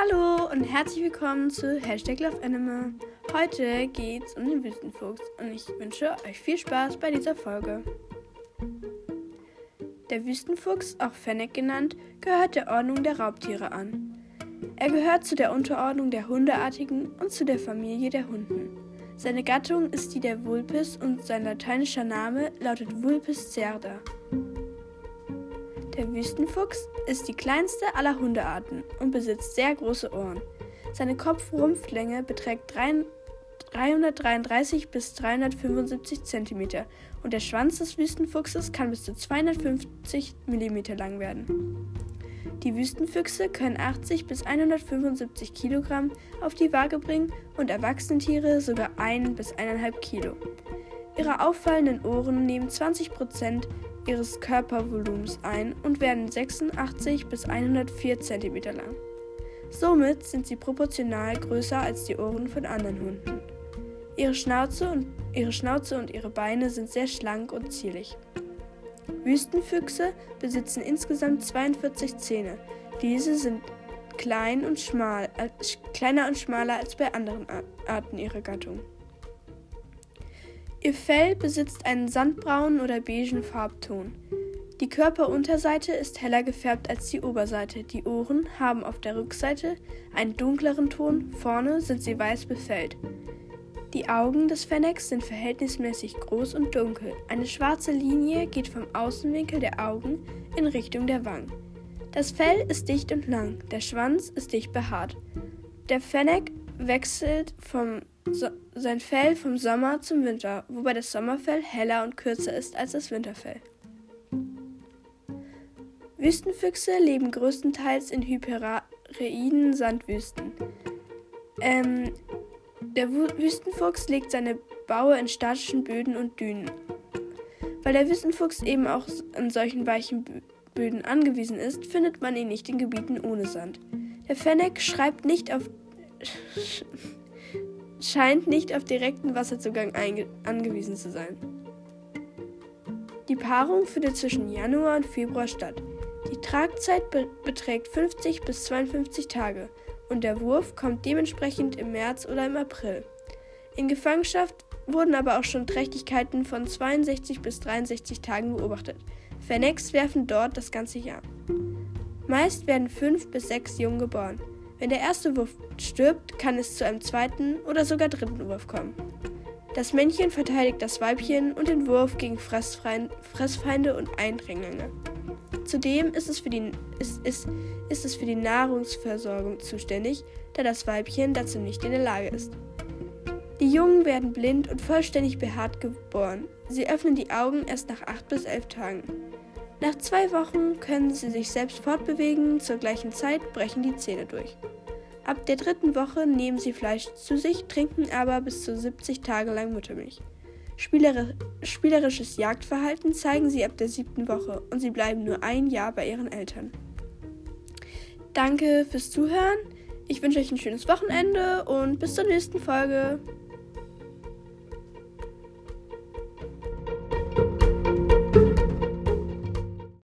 Hallo und herzlich willkommen zu Hashtag Love Anime. Heute geht's um den Wüstenfuchs und ich wünsche euch viel Spaß bei dieser Folge. Der Wüstenfuchs, auch Fennec genannt, gehört der Ordnung der Raubtiere an. Er gehört zu der Unterordnung der Hundeartigen und zu der Familie der Hunden. Seine Gattung ist die der Vulpes und sein lateinischer Name lautet Vulpes cerda. Der Wüstenfuchs ist die kleinste aller Hundearten und besitzt sehr große Ohren. Seine Kopfrumpflänge beträgt 333 bis 375 cm und der Schwanz des Wüstenfuchses kann bis zu 250 mm lang werden. Die Wüstenfüchse können 80 bis 175 Kilogramm auf die Waage bringen und erwachsene Tiere sogar 1 bis 1,5 Kilo. Ihre auffallenden Ohren nehmen 20 Prozent ihres Körpervolumens ein und werden 86 bis 104 cm lang. Somit sind sie proportional größer als die Ohren von anderen Hunden. Ihre Schnauze und ihre, Schnauze und ihre Beine sind sehr schlank und zierlich. Wüstenfüchse besitzen insgesamt 42 Zähne. Diese sind klein und schmal, äh, kleiner und schmaler als bei anderen Arten ihrer Gattung. Ihr Fell besitzt einen sandbraunen oder beigen Farbton. Die Körperunterseite ist heller gefärbt als die Oberseite. Die Ohren haben auf der Rückseite einen dunkleren Ton, vorne sind sie weiß befällt. Die Augen des Fennecs sind verhältnismäßig groß und dunkel. Eine schwarze Linie geht vom Außenwinkel der Augen in Richtung der Wangen. Das Fell ist dicht und lang, der Schwanz ist dicht behaart. Der Fennec wechselt vom so sein Fell vom Sommer zum Winter, wobei das Sommerfell heller und kürzer ist als das Winterfell. Wüstenfüchse leben größtenteils in hyperariden Sandwüsten. Ähm, der Wüstenfuchs legt seine Baue in statischen Böden und Dünen. Weil der Wüstenfuchs eben auch an solchen weichen Böden angewiesen ist, findet man ihn nicht in Gebieten ohne Sand. Der Fennec schreibt nicht auf scheint nicht auf direkten Wasserzugang angewiesen zu sein. Die Paarung findet zwischen Januar und Februar statt. Die Tragzeit be beträgt 50 bis 52 Tage und der Wurf kommt dementsprechend im März oder im April. In Gefangenschaft wurden aber auch schon Trächtigkeiten von 62 bis 63 Tagen beobachtet. Fennecs werfen dort das ganze Jahr. Meist werden fünf bis sechs Jungen geboren. Wenn der erste Wurf stirbt, kann es zu einem zweiten oder sogar dritten Wurf kommen. Das Männchen verteidigt das Weibchen und den Wurf gegen Fressfeinde und Eindringlinge. Zudem ist es, für die, ist, ist, ist es für die Nahrungsversorgung zuständig, da das Weibchen dazu nicht in der Lage ist. Die Jungen werden blind und vollständig behaart geboren. Sie öffnen die Augen erst nach acht bis elf Tagen. Nach zwei Wochen können sie sich selbst fortbewegen, zur gleichen Zeit brechen die Zähne durch. Ab der dritten Woche nehmen sie Fleisch zu sich, trinken aber bis zu 70 Tage lang Muttermilch. Spielerisches Jagdverhalten zeigen sie ab der siebten Woche und sie bleiben nur ein Jahr bei ihren Eltern. Danke fürs Zuhören. Ich wünsche euch ein schönes Wochenende und bis zur nächsten Folge.